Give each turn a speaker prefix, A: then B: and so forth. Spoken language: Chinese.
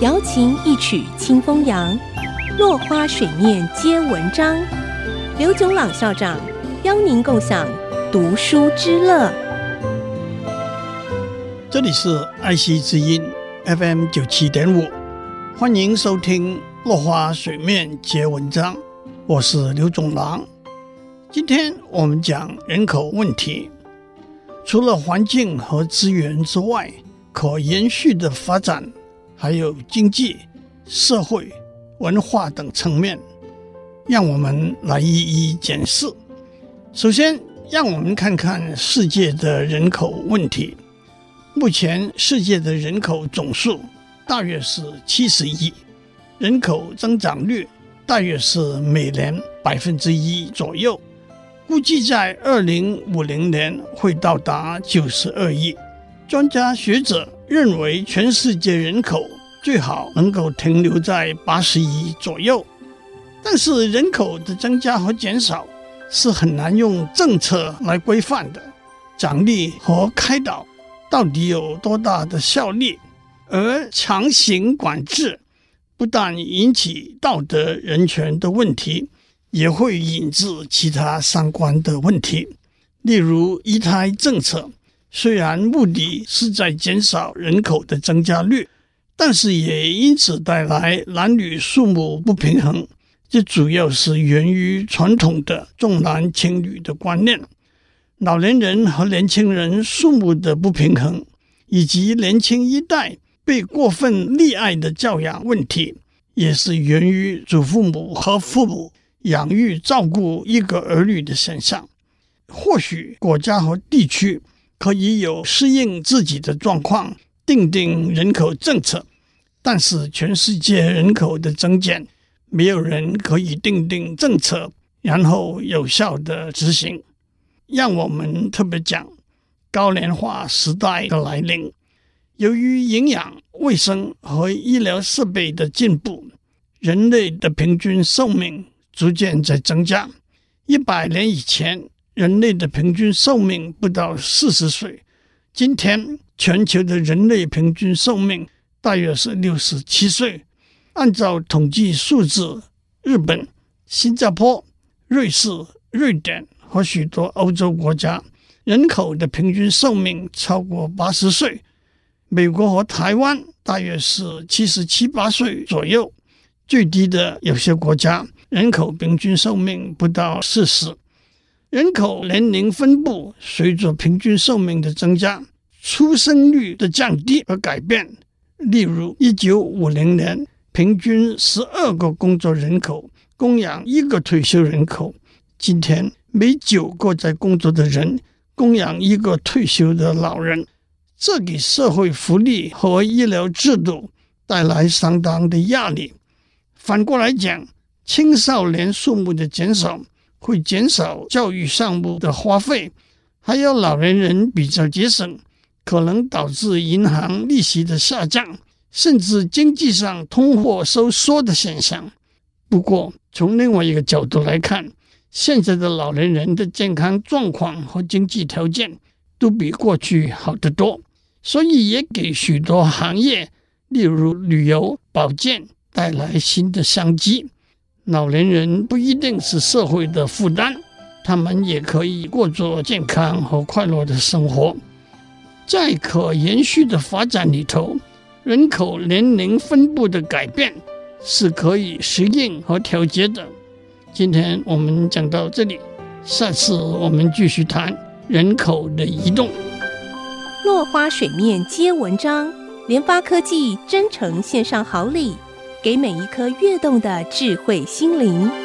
A: 瑶琴一曲清风扬，落花水面皆文章。刘炯朗校长邀您共享读书之乐。
B: 这里是爱惜之音 FM 九七点五，欢迎收听《落花水面皆文章》，我是刘炯朗。今天我们讲人口问题，除了环境和资源之外，可延续的发展还有经济、社会、文化等层面，让我们来一一检视。首先，让我们看看世界的人口问题。目前，世界的人口总数大约是七十亿，人口增长率大约是每年百分之一左右。估计在二零五零年会到达九十二亿。专家学者认为，全世界人口最好能够停留在八十亿左右。但是，人口的增加和减少是很难用政策来规范的。奖励和开导到底有多大的效力？而强行管制不但引起道德人权的问题。也会引致其他相关的问题，例如一胎政策，虽然目的是在减少人口的增加率，但是也因此带来男女数目不平衡。这主要是源于传统的重男轻女的观念，老年人和年轻人数目的不平衡，以及年轻一代被过分溺爱的教养问题，也是源于祖父母和父母。养育照顾一个儿女的现象，或许国家和地区可以有适应自己的状况，定定人口政策，但是全世界人口的增减，没有人可以定定政策，然后有效的执行。让我们特别讲高龄化时代的来临，由于营养、卫生和医疗设备的进步，人类的平均寿命。逐渐在增加。一百年以前，人类的平均寿命不到四十岁。今天，全球的人类平均寿命大约是六十七岁。按照统计数字，日本、新加坡、瑞士、瑞典和许多欧洲国家人口的平均寿命超过八十岁。美国和台湾大约是七十七八岁左右。最低的有些国家。人口平均寿命不到四十，人口年龄分布随着平均寿命的增加，出生率的降低而改变。例如，一九五零年，平均十二个工作人口供养一个退休人口；今天，每九个在工作的人供养一个退休的老人。这给社会福利和医疗制度带来相当的压力。反过来讲，青少年数目的减少会减少教育项目的花费，还有老年人比较节省，可能导致银行利息的下降，甚至经济上通货收缩的现象。不过，从另外一个角度来看，现在的老年人的健康状况和经济条件都比过去好得多，所以也给许多行业，例如旅游、保健，带来新的商机。老年人不一定是社会的负担，他们也可以过着健康和快乐的生活。在可延续的发展里头，人口年龄分布的改变是可以适应和调节的。今天我们讲到这里，下次我们继续谈人口的移动。
A: 落花水面皆文章，联发科技真诚献上好礼。给每一颗跃动的智慧心灵。